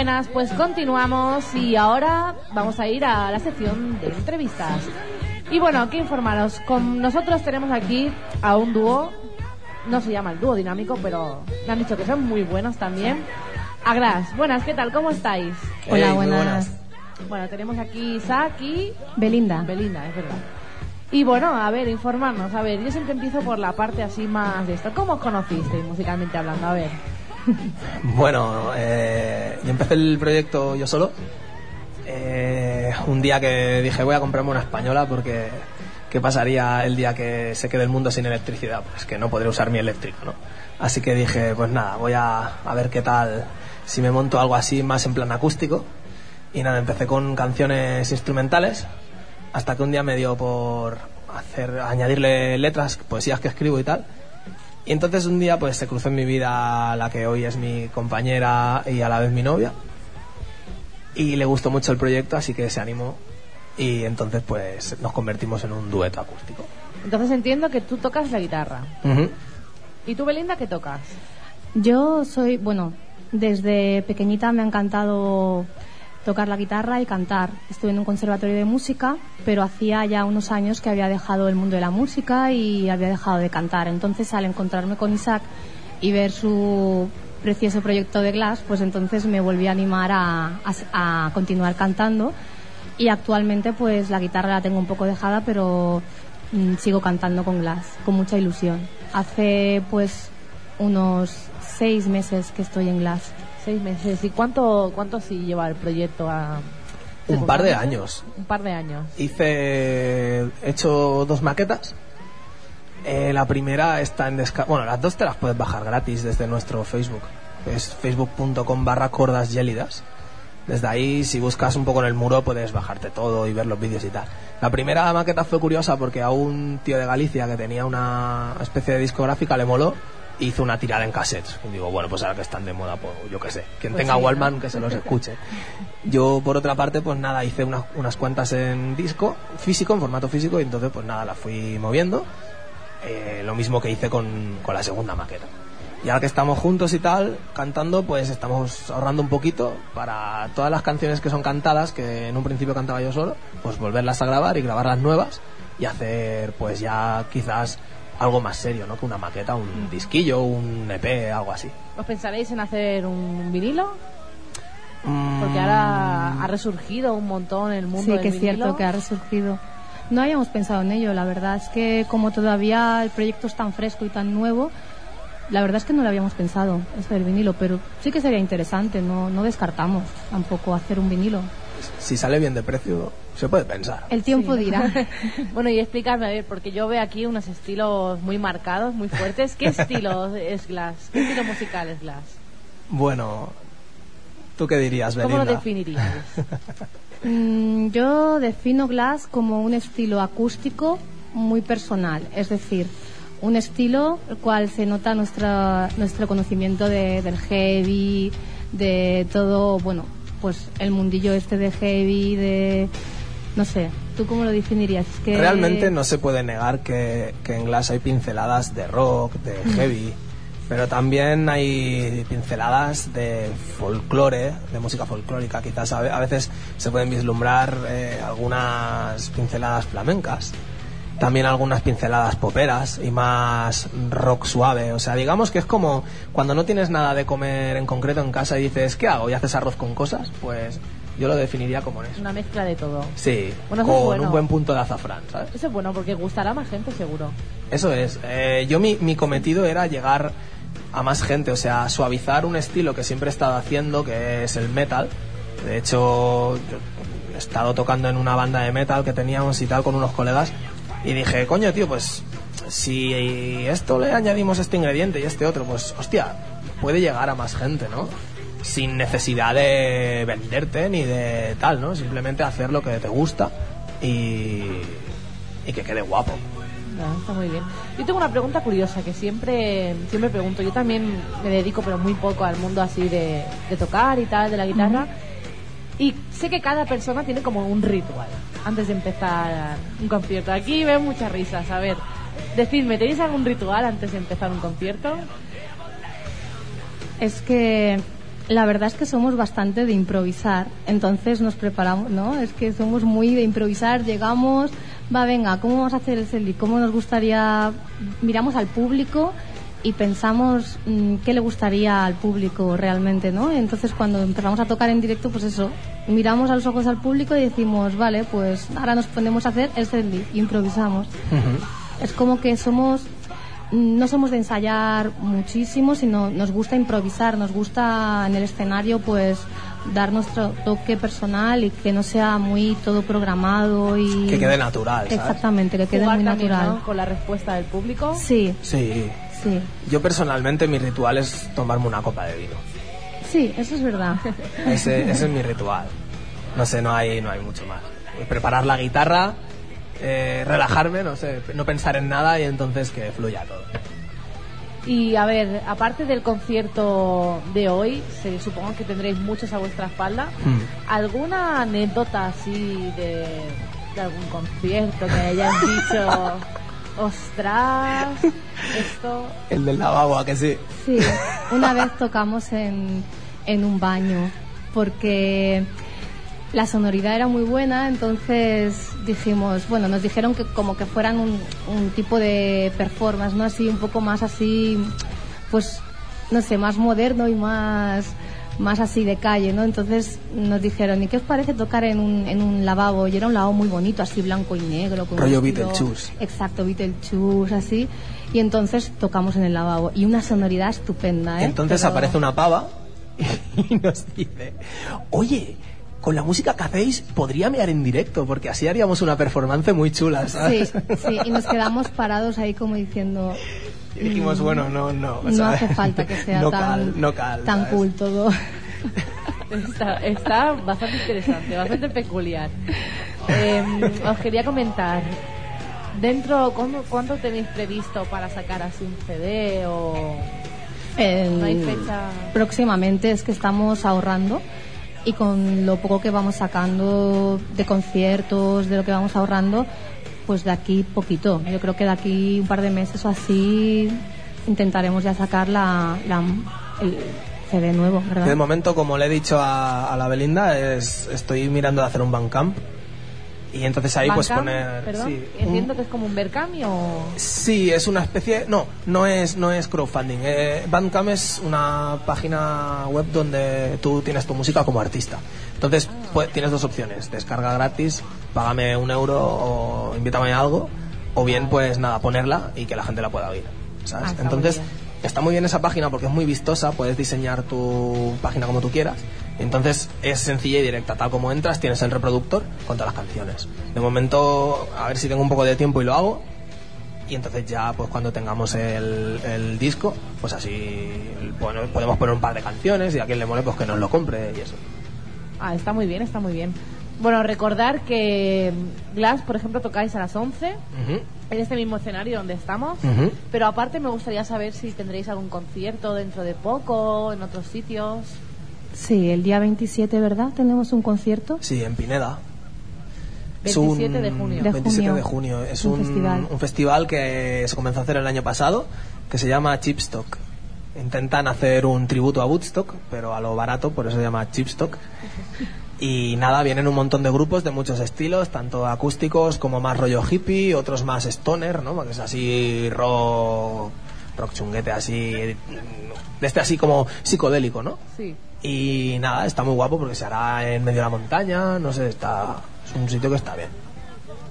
Buenas, pues continuamos y ahora vamos a ir a la sección de entrevistas. Y bueno, que informaros, con nosotros tenemos aquí a un dúo, no se llama el dúo dinámico, pero me han dicho que son muy buenos también. Agras, buenas, ¿qué tal? ¿Cómo estáis? Hola, buenas. Bueno, tenemos aquí Isaac y Belinda. Belinda, es verdad. Y bueno, a ver, informarnos. A ver, yo siempre empiezo por la parte así más de esto. ¿Cómo os conocisteis musicalmente hablando? A ver. Bueno, eh, yo empecé el proyecto yo solo. Eh, un día que dije voy a comprarme una española porque ¿qué pasaría el día que se quede el mundo sin electricidad? Pues que no podré usar mi eléctrico, ¿no? Así que dije, pues nada, voy a, a ver qué tal si me monto algo así más en plan acústico. Y nada, empecé con canciones instrumentales hasta que un día me dio por hacer añadirle letras, poesías que escribo y tal. Y entonces un día pues se cruzó en mi vida la que hoy es mi compañera y a la vez mi novia. Y le gustó mucho el proyecto, así que se animó y entonces pues nos convertimos en un dueto acústico. Entonces entiendo que tú tocas la guitarra. ¿Y tú, Belinda, qué tocas? Yo soy, bueno, desde pequeñita me ha encantado tocar la guitarra y cantar. Estuve en un conservatorio de música, pero hacía ya unos años que había dejado el mundo de la música y había dejado de cantar. Entonces, al encontrarme con Isaac y ver su precioso proyecto de Glass, pues entonces me volví a animar a, a- continuar cantando. Y actualmente, pues la guitarra la tengo un poco dejada, pero mm, sigo cantando con Glass, con mucha ilusión. Hace, pues, unos seis meses que estoy en Glass. Seis meses. ¿Y cuánto, cuánto sí lleva el proyecto a... Un par de años. Un par de años. Hice, he hecho dos maquetas. Eh, la primera está en descarga. Bueno, las dos te las puedes bajar gratis desde nuestro Facebook. Es facebook.com barra cordas gélidas. Desde ahí, si buscas un poco en el muro, puedes bajarte todo y ver los vídeos y tal. La primera maqueta fue curiosa porque a un tío de Galicia que tenía una especie de discográfica le moló hizo una tirada en cassettes. Y digo, bueno, pues ahora que están de moda, pues yo qué sé. Quien Pues tenga sí, ¿no? Wallman, que se los escuche. Yo, por otra parte, pues nada, hice una- unas cuantas en disco, físico, en formato físico, y entonces, pues nada, la fui moviendo. Eh, lo mismo que hice con, con la segunda maqueta. Y ahora que estamos juntos y tal, cantando, pues estamos ahorrando un poquito para todas las canciones que son cantadas, que en un principio cantaba yo solo, pues volverlas a grabar y grabar las nuevas y hacer, pues ya quizás algo más serio, ¿no? Que una maqueta, un disquillo, un EP, algo así. ¿Os pensaréis en hacer un vinilo? Mm, Porque ahora ha resurgido un montón el mundo Sí, del que es cierto que ha resurgido. No habíamos pensado en ello, la verdad es que como todavía el proyecto es tan fresco y tan nuevo, la verdad es que no lo habíamos pensado, eso del vinilo, pero sí que sería interesante, no, no descartamos tampoco hacer un vinilo. Si sale bien de precio, se puede pensar. El tiempo Sí. dirá. Bueno, y explícame, a ver, porque yo veo aquí unos estilos muy marcados, muy fuertes. ¿Qué estilo es Glass? ¿Qué estilo musical es Glass? Bueno, ¿tú qué dirías, ¿Cómo Belinda? lo definiríais? Mm, yo defino Glass como un estilo acústico muy personal, es decir, un estilo el cual se nota nuestra, nuestro conocimiento de- del heavy, de todo, bueno, pues el mundillo este de heavy, de... no sé, ¿tú cómo lo definirías? Es que- Realmente no se puede negar que, que en Glass hay pinceladas de rock, de heavy, pero también hay pinceladas de folclore, de música folclórica. Quizás a veces se pueden vislumbrar eh, algunas pinceladas flamencas, también algunas pinceladas poperas y más rock suave. O sea, digamos que es como cuando no tienes nada de comer en concreto en casa y dices, ¿qué hago? Y haces arroz con cosas, pues yo lo definiría como eso. Una mezcla de todo. Sí, Bueno, con bueno. un buen punto de azafrán, ¿sabes? Eso es bueno porque gustará a más gente, seguro. Eso es. Eh, yo mi, mi cometido era llegar a más gente, o sea, suavizar un estilo que siempre he estado haciendo, que es el metal. De hecho, yo he estado tocando en una banda de metal que teníamos y tal con unos colegas y dije, coño, tío, pues si esto le añadimos este ingrediente y este otro, pues hostia, puede llegar a más gente, ¿no? Sin necesidad de venderte ni de tal, ¿no? Simplemente hacer lo que te gusta y, y que quede guapo. No, está muy bien. Yo tengo una pregunta curiosa que siempre, siempre pregunto. Yo también me dedico, pero muy poco al mundo así de, de tocar y tal, de la guitarra. Y sé que cada persona tiene como un ritual antes de empezar un concierto. Aquí veo muchas risas. A ver, decidme, ¿tenéis algún ritual antes de empezar un concierto? Es que La verdad es que somos bastante de improvisar, entonces nos preparamos, ¿no? Es que somos muy de improvisar, llegamos, va, venga, ¿cómo vamos a hacer el selfie? ¿Cómo nos gustaría? Miramos al público y pensamos mm, qué le gustaría al público realmente, ¿no? Entonces cuando empezamos a tocar en directo, pues eso, miramos a los ojos al público y decimos, vale, pues ahora nos ponemos a hacer el selfie, improvisamos. Es como que somos no somos de ensayar muchísimo, sino nos gusta improvisar, nos gusta en el escenario pues dar nuestro toque personal y que no sea muy todo programado y que quede natural. ¿sabes? Exactamente, que quede Jugar muy también, natural. ¿no? Con la respuesta del público. Sí, Sí. sí. Yo personalmente mi ritual es tomarme una copa de vino. Sí, eso es verdad. Ese, ese es mi ritual. No sé, no hay, no hay mucho más. Preparar la guitarra, eh, relajarme, no sé, no pensar en nada y entonces que fluya todo. Y a ver, aparte del concierto de hoy, se, supongo que tendréis muchos a vuestra espalda. Hmm. ¿Alguna anécdota así de, de algún concierto que hayas dicho, ostras, esto... El del lavabo, ¿a que sí? Sí, una vez tocamos en, en un baño porque la sonoridad era muy buena, entonces dijimos, bueno, nos dijeron que como que fueran un, un tipo de performance, ¿no? Así, un poco más así, pues, no sé, más moderno y más más así de calle, ¿no? Entonces nos dijeron, ¿y qué os parece tocar en un, en un lavabo? Y era un lavabo muy bonito, así blanco y negro. Con Rollo Beetlejuice. Exacto, Beetlejuice, así. Y entonces tocamos en el lavabo. Y una sonoridad estupenda, ¿eh? Entonces Pero- aparece una pava y nos dice, oye, con la música que hacéis podría mear en directo, porque así haríamos una performance muy chula, Sí, ¿sabes? sí, y nos quedamos parados ahí como diciendo, Y dijimos, bueno, no, no. no ¿sabes? hace falta que sea no tan, cal, no cal, tan ¿sabes? cool todo. Está, está bastante interesante, bastante peculiar. Eh, os quería comentar, dentro, ¿cuándo, ¿cuánto tenéis previsto para sacar así un CD o El- no hay fecha? Próximamente es que estamos ahorrando y con lo poco que vamos sacando de conciertos, de lo que vamos ahorrando, pues de aquí poquito. Yo creo que de aquí un par de meses o así intentaremos ya sacar la, el CD nuevo, De ¿verdad? momento, como le he dicho a, a la Belinda, es, estoy mirando de hacer un Bandcamp. Y entonces ahí pues poner... Perdón, sí, entiendo un- que es como un Berkami o... Sí, es una especie... No, no es, no es crowdfunding. Eh, Bandcamp es una página web donde tú tienes tu música como artista. Entonces pues, tienes dos opciones. Descarga gratis, págame un euro o invítame a algo. O bien, pues nada, ponerla y que la gente la pueda oír. ¿sabes? Ah, Entonces. Está muy bien esa página porque es muy vistosa. Puedes diseñar tu página como tú quieras. Entonces es sencilla y directa. Tal como entras, tienes el reproductor con todas las canciones. De momento, a ver si tengo un poco de tiempo y lo hago y entonces ya pues cuando tengamos el, el disco pues así bueno, podemos poner un par de canciones y a quien le mole pues que nos lo compre y eso Ah, está muy bien, está muy bien. Bueno, recordar que Glass, por ejemplo, tocáis a las 11 Ujú. en este mismo escenario donde estamos. Pero aparte me gustaría saber si tendréis algún concierto dentro de poco, en otros sitios. Sí, el día 27, ¿verdad? Tenemos un concierto. sí en Pineda 27 de junio. De 27 junio. de junio es Un un, festival. un festival que se comenzó a hacer el año pasado que se llama Chipstock intentan hacer un tributo a Woodstock pero a lo barato por eso se llama Chipstock y nada, vienen un montón de grupos de muchos estilos, tanto acústicos como más rollo hippie, otros más stoner, ¿no? Que es así rock, rock chunguete, así, de este así como psicodélico, ¿no? Sí. Y nada, está muy guapo porque se hará en medio de la montaña, no sé, está, es un sitio que está bien,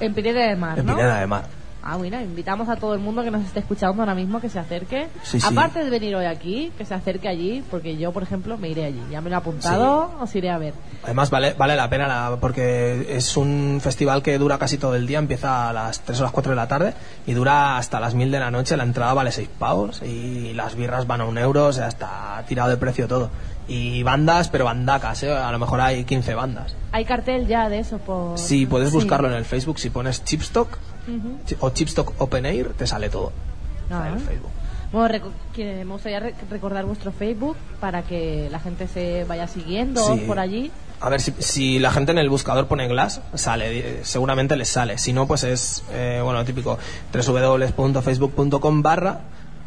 En Pineda de Mar, en ¿no? Pineda de Mar. Ah, bueno, invitamos a todo el mundo que nos esté escuchando ahora mismo que se acerque. Sí, sí. Aparte de venir hoy aquí, que se acerque allí, porque yo, por ejemplo, me iré allí. Ya me lo he apuntado, os iré a ver. Además vale, vale la pena la- porque es un festival que dura casi todo el día, empieza a las 3 o las 4 de la tarde y dura hasta las 1000 de la noche, la entrada vale 6 pavos y las birras van a un euro, o sea, está tirado de precio todo. Y bandas, pero bandacas, ¿eh? a lo mejor hay 15 bandas. Hay cartel ya de eso por... Si puedes Sí. buscarlo en el Facebook, si pones Chipstock Ujú. chi- o Chipstock Open Air, te sale todo. Ah. en el Facebook. Bueno, que me gustaría re- recordar vuestro Facebook para que la gente se vaya siguiendo Sí. por allí. A ver, si, si la gente en el buscador pone Glass, sale, eh, seguramente les sale. Si no, pues es, eh, bueno, típico, www.facebook.com barra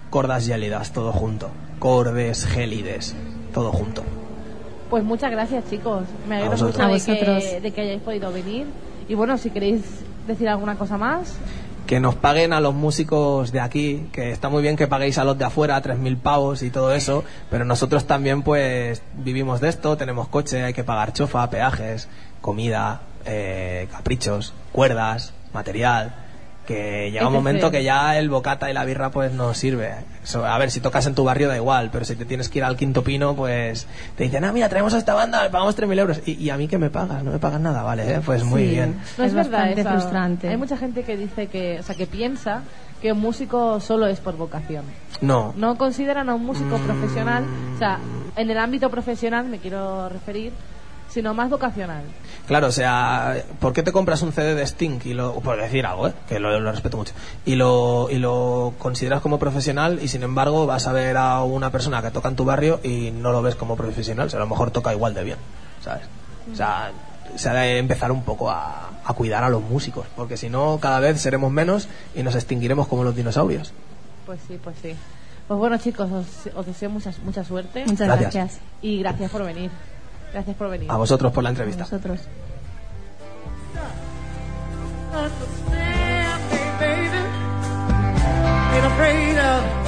cordas gélidas, todo junto. Cordes gélides, todo junto. Pues muchas gracias, chicos. Me alegro mucho de que, de que hayáis podido venir. Y bueno, si queréis decir alguna cosa más. que nos paguen a los músicos de aquí, que está muy bien que paguéis a los de afuera 3.000 pavos y todo eso, pero nosotros también pues vivimos de esto, tenemos coche, hay que pagar chofa, peajes, comida, eh, caprichos, cuerdas, material, que llega un momento que ya el bocata y la birra pues no sirve. Eso, a ver, si tocas en tu barrio da igual, pero si te tienes que ir al quinto pino pues te dicen, ah, mira, traemos a esta banda, le pagamos 3.000 euros. ¿Y, y a mí que me pagas? No me pagas nada, vale, eh, pues muy Sí. bien. No es, Es verdad eso. frustrante. Hay mucha gente que dice que, o sea, que piensa que un músico solo es por vocación. No, No consideran a un músico Mm. profesional, o sea, en el ámbito profesional me quiero referir, sino más vocacional. Claro, o sea, ¿por qué te compras un CD de Sting y lo, por decir algo, eh, que lo, lo respeto mucho, y lo, y lo consideras como profesional y sin embargo vas a ver a una persona que toca en tu barrio y no lo ves como profesional, o sea, a lo mejor toca igual de bien, ¿sabes? O sea, se ha de empezar un poco a, a cuidar a los músicos, porque si no, cada vez seremos menos y nos extinguiremos como los dinosaurios. Pues sí, pues sí. Pues bueno, chicos, os, os deseo mucha, mucha suerte Muchas Gracias. gracias. y gracias por venir. Gracias por venir. A vosotros por la A entrevista. vosotros. afraid of